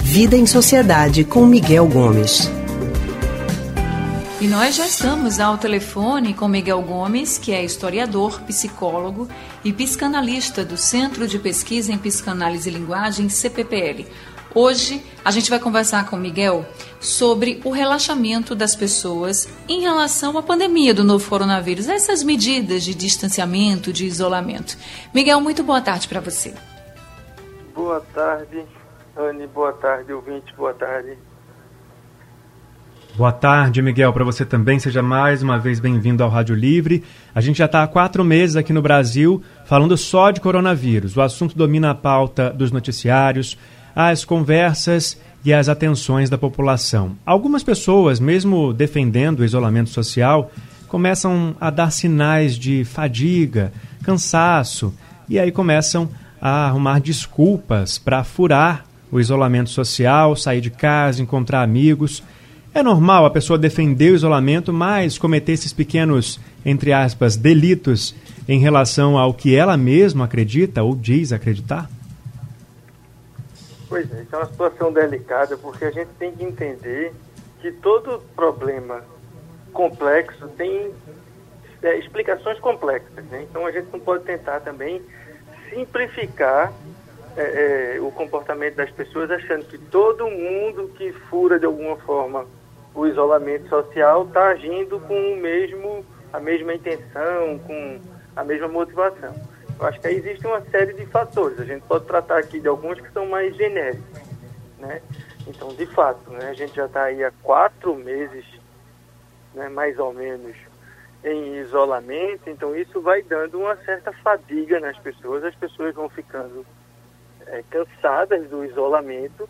Vida em Sociedade com Miguel Gomes. E nós já estamos ao telefone com Miguel Gomes, que é historiador, psicólogo e psicanalista do Centro de Pesquisa em Psicanálise e Linguagem, CPPL. Hoje a gente vai conversar com o Miguel sobre o relaxamento das pessoas em relação à pandemia do novo coronavírus, essas medidas de distanciamento, de isolamento. Miguel, muito boa tarde para você. Boa tarde, Anne, boa tarde, ouvinte, boa tarde. Boa tarde, Miguel. Para você também, seja mais uma vez bem-vindo ao Rádio Livre. A gente já está há quatro meses aqui no Brasil falando só de coronavírus. O assunto domina a pauta dos noticiários, as conversas e as atenções da população. Algumas pessoas, mesmo defendendo o isolamento social, começam a dar sinais de fadiga, cansaço e aí começam a arrumar desculpas para furar o isolamento social, sair de casa, encontrar amigos. É normal a pessoa defender o isolamento, mas cometer esses pequenos, entre aspas, delitos em relação ao que ela mesma acredita ou diz acreditar? Pois é, isso é uma situação delicada porque a gente tem que entender que todo problema complexo tem é, explicações complexas. Né? Então a gente não pode tentar também simplificar é, é, o comportamento das pessoas achando que todo mundo que fura de alguma forma o isolamento social está agindo com o mesmo, a mesma intenção, com a mesma motivação. Eu acho que aí existe uma série de fatores. A gente pode tratar aqui de alguns que são mais genéricos, né? Então, de fato, né, a gente já está aí há quatro meses, né, mais ou menos, em isolamento. Então, isso vai dando uma certa fadiga nas pessoas. As pessoas vão ficando é, cansadas do isolamento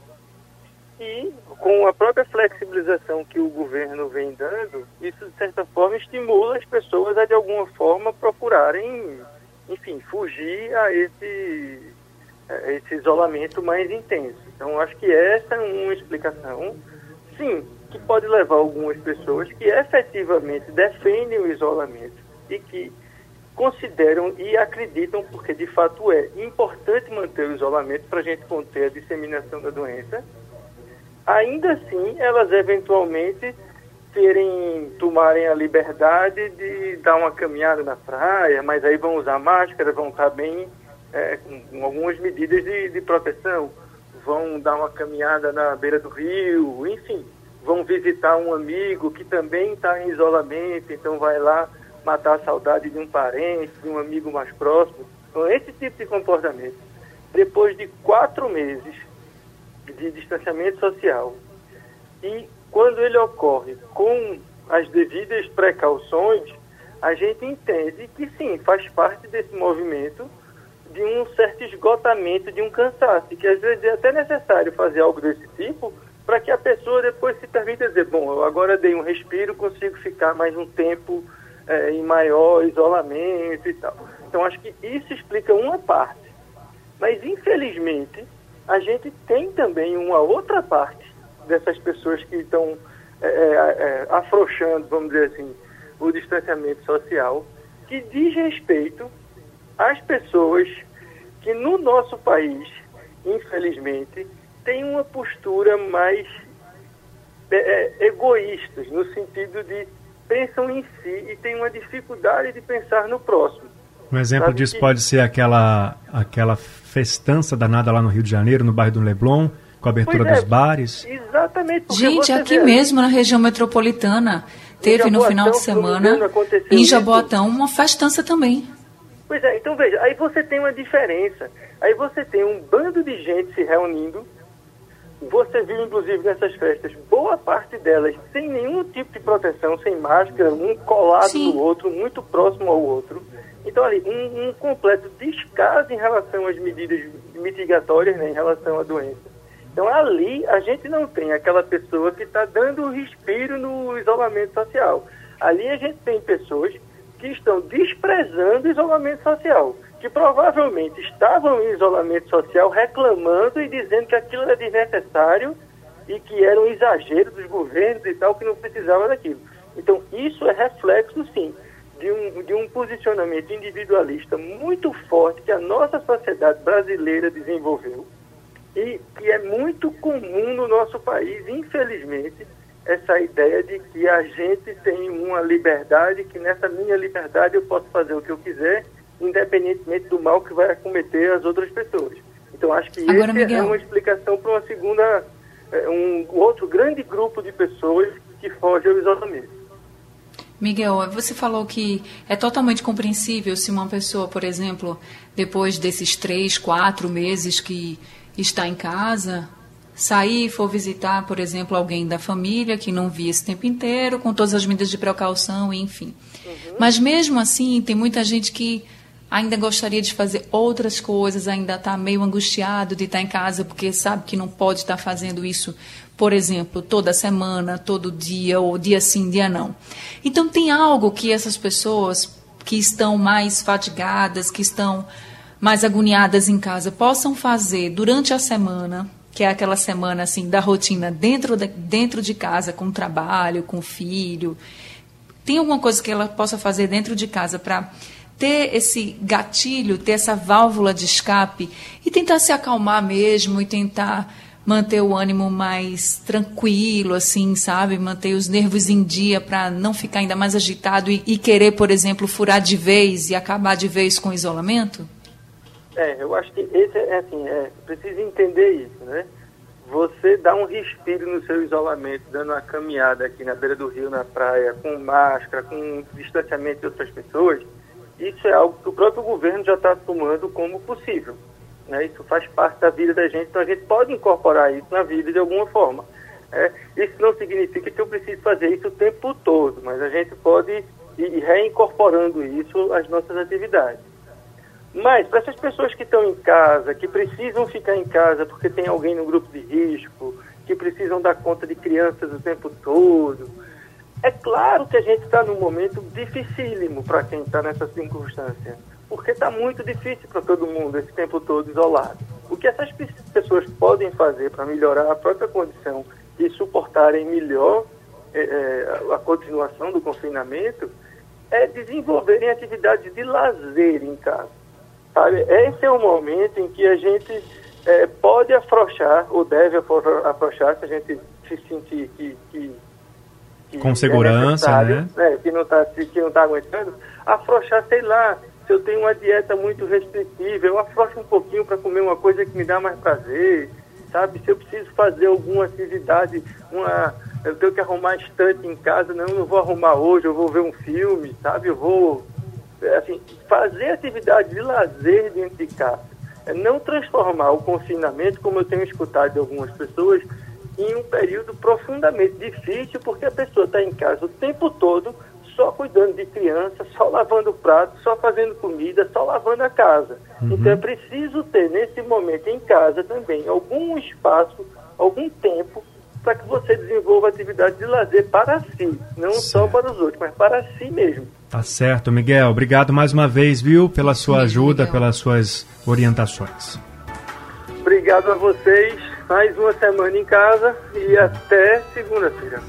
e com a própria flexibilização que o governo vem dando, isso de certa forma estimula as pessoas a de alguma forma procurarem, enfim, fugir a esse, a esse isolamento mais intenso. Então acho que essa é uma explicação, sim, que pode levar algumas pessoas que efetivamente defendem o isolamento e que consideram e acreditam, porque de fato é importante manter o isolamento para a gente conter a disseminação da doença, ainda assim elas eventualmente terem, tomarem a liberdade de dar uma caminhada na praia, mas aí vão usar máscara, vão estar bem é, com algumas medidas de, de proteção, vão dar uma caminhada na beira do rio, enfim, vão visitar um amigo que também está em isolamento, então vai lá matar a saudade de um parente, de um amigo mais próximo. Então, esse tipo de comportamento, depois de quatro meses de distanciamento social, e quando ele ocorre com as devidas precauções, a gente entende que sim, faz parte desse movimento de um certo esgotamento, de um cansaço, que às vezes é até necessário fazer algo desse tipo para que a pessoa depois se permita dizer, bom, eu agora dei um respiro, consigo ficar mais um tempo é, em maior isolamento e tal. Então, acho que isso explica uma parte. Mas, infelizmente, a gente tem também uma outra parte dessas pessoas que estão é, é, é, afrouxando, vamos dizer assim, o distanciamento social, que diz respeito às pessoas que no nosso país, infelizmente, têm uma postura mais é, é egoístas, no sentido de pensam em si e têm uma dificuldade de pensar no próximo. Um exemplo Sabe disso que... pode ser aquela, aquela festança danada lá no Rio de Janeiro, no bairro do Leblon, com a abertura é, dos bares. Exatamente. Gente, aqui vê, mesmo na região metropolitana, teve no final de semana, em Jaboatão, uma festança também. Pois é, então veja, aí você tem uma diferença. Aí você tem um bando de gente se reunindo você viu, inclusive, nessas festas, boa parte delas sem nenhum tipo de proteção, sem máscara, um colado Sim. no outro, muito próximo ao outro. Então, ali, um, um, completo descaso em relação às medidas mitigatórias, né, em relação à doença. Então, ali, a gente não tem aquela pessoa que está dando um respiro no isolamento social. Ali, a gente tem pessoas que estão desprezando o isolamento social que provavelmente estavam em isolamento social reclamando e dizendo que aquilo era desnecessário e que era um exagero dos governos e tal, que não precisava daquilo. Então, isso é reflexo, sim, de um, de um posicionamento individualista muito forte que a nossa sociedade brasileira desenvolveu e que é muito comum no nosso país, infelizmente, essa ideia de que a gente tem uma liberdade, que nessa minha liberdade eu posso fazer o que eu quiser, independentemente do mal que vai acometer as outras pessoas. Então acho que Agora, essa é uma explicação para uma segunda, é, um outro grande grupo de pessoas que foge ao isolamento. Miguel, você falou que é totalmente compreensível se uma pessoa, por exemplo, depois desses três, quatro meses que está em casa, sair e for visitar, por exemplo, alguém da família que não via esse tempo inteiro, com todas as medidas de precaução, enfim. Uhum. Mas mesmo assim, tem muita gente que ainda gostaria de fazer outras coisas, ainda está meio angustiado de estar em casa porque sabe que não pode estar fazendo isso, por exemplo, toda semana, todo dia, ou dia sim, dia não. Então, tem algo que essas pessoas que estão mais fatigadas, que estão mais agoniadas em casa, possam fazer durante a semana, que é aquela semana assim da rotina dentro de, dentro de casa, com o trabalho, com o filho. Tem alguma coisa que ela possa fazer dentro de casa para ter esse gatilho, ter essa válvula de escape e tentar se acalmar mesmo e tentar manter o ânimo mais tranquilo, assim, sabe? Manter os nervos em dia para não ficar ainda mais agitado e, e, querer, por exemplo, furar de vez e acabar de vez com o isolamento? É, eu acho que esse é assim, é, precisa entender isso, né? Você dá um respiro no seu isolamento, dando uma caminhada aqui na beira do rio, na praia, com máscara, com distanciamento de outras pessoas, isso é algo que o próprio governo já está tomando como possível. Né? Isso faz parte da vida da gente, então a gente pode incorporar isso na vida de alguma forma. É, isso não significa que eu preciso fazer isso o tempo todo, mas a gente pode ir reincorporando isso às nossas atividades. Mas para essas pessoas que estão em casa, que precisam ficar em casa porque tem alguém no grupo de risco, que precisam dar conta de crianças o tempo todo, é claro que a gente está num momento dificílimo para quem está nessa circunstância, porque está muito difícil para todo mundo esse tempo todo isolado. O que essas pessoas podem fazer para melhorar a própria condição e suportarem melhor é, a continuação do confinamento é desenvolverem atividades de lazer em casa. Sabe? Esse é o momento em que a gente é, pode afrouxar, ou deve afrouxar, se a gente se sentir que, que com segurança, é né? né? Que não está que não tá aguentando, afrouxar, sei lá, se eu tenho uma dieta muito restritiva, eu afrouxo um pouquinho para comer uma coisa que me dá mais prazer, sabe? Se eu preciso fazer alguma atividade, uma, eu tenho que arrumar estante em casa, não, não vou arrumar hoje, eu vou ver um filme, sabe? Eu vou, assim, fazer atividade de lazer dentro de casa. É não transformar o confinamento, como eu tenho escutado de algumas pessoas, em um período profundamente difícil, porque a pessoa está em casa o tempo todo, só cuidando de criança, só lavando o prato, só fazendo comida, só lavando a casa. Uhum. Então é preciso ter nesse momento em casa também algum espaço, algum tempo para que você desenvolva atividade de lazer para si, não certo. só para os outros, mas para si mesmo. Tá certo, Miguel. Obrigado mais uma vez, viu, pela sua ajuda, pelas suas orientações. Obrigado a vocês mais uma semana em casa e até segunda-feira.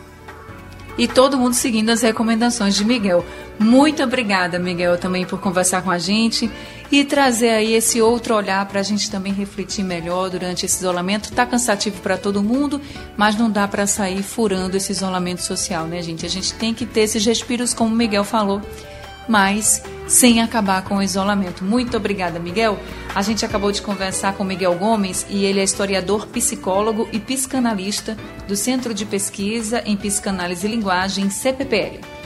E todo mundo seguindo as recomendações de Miguel. Muito obrigada, Miguel, também por conversar com a gente e trazer aí esse outro olhar para a gente também refletir melhor durante esse isolamento. Está cansativo para todo mundo, mas não dá para sair furando esse isolamento social, né, gente? A gente tem que ter esses respiros, como o Miguel falou, mas sem acabar com o isolamento. Muito obrigada, Miguel. A gente acabou de conversar com Miguel Gomes e ele é historiador, psicólogo e psicanalista do Centro de Pesquisa em Psicanálise e Linguagem, CPPL.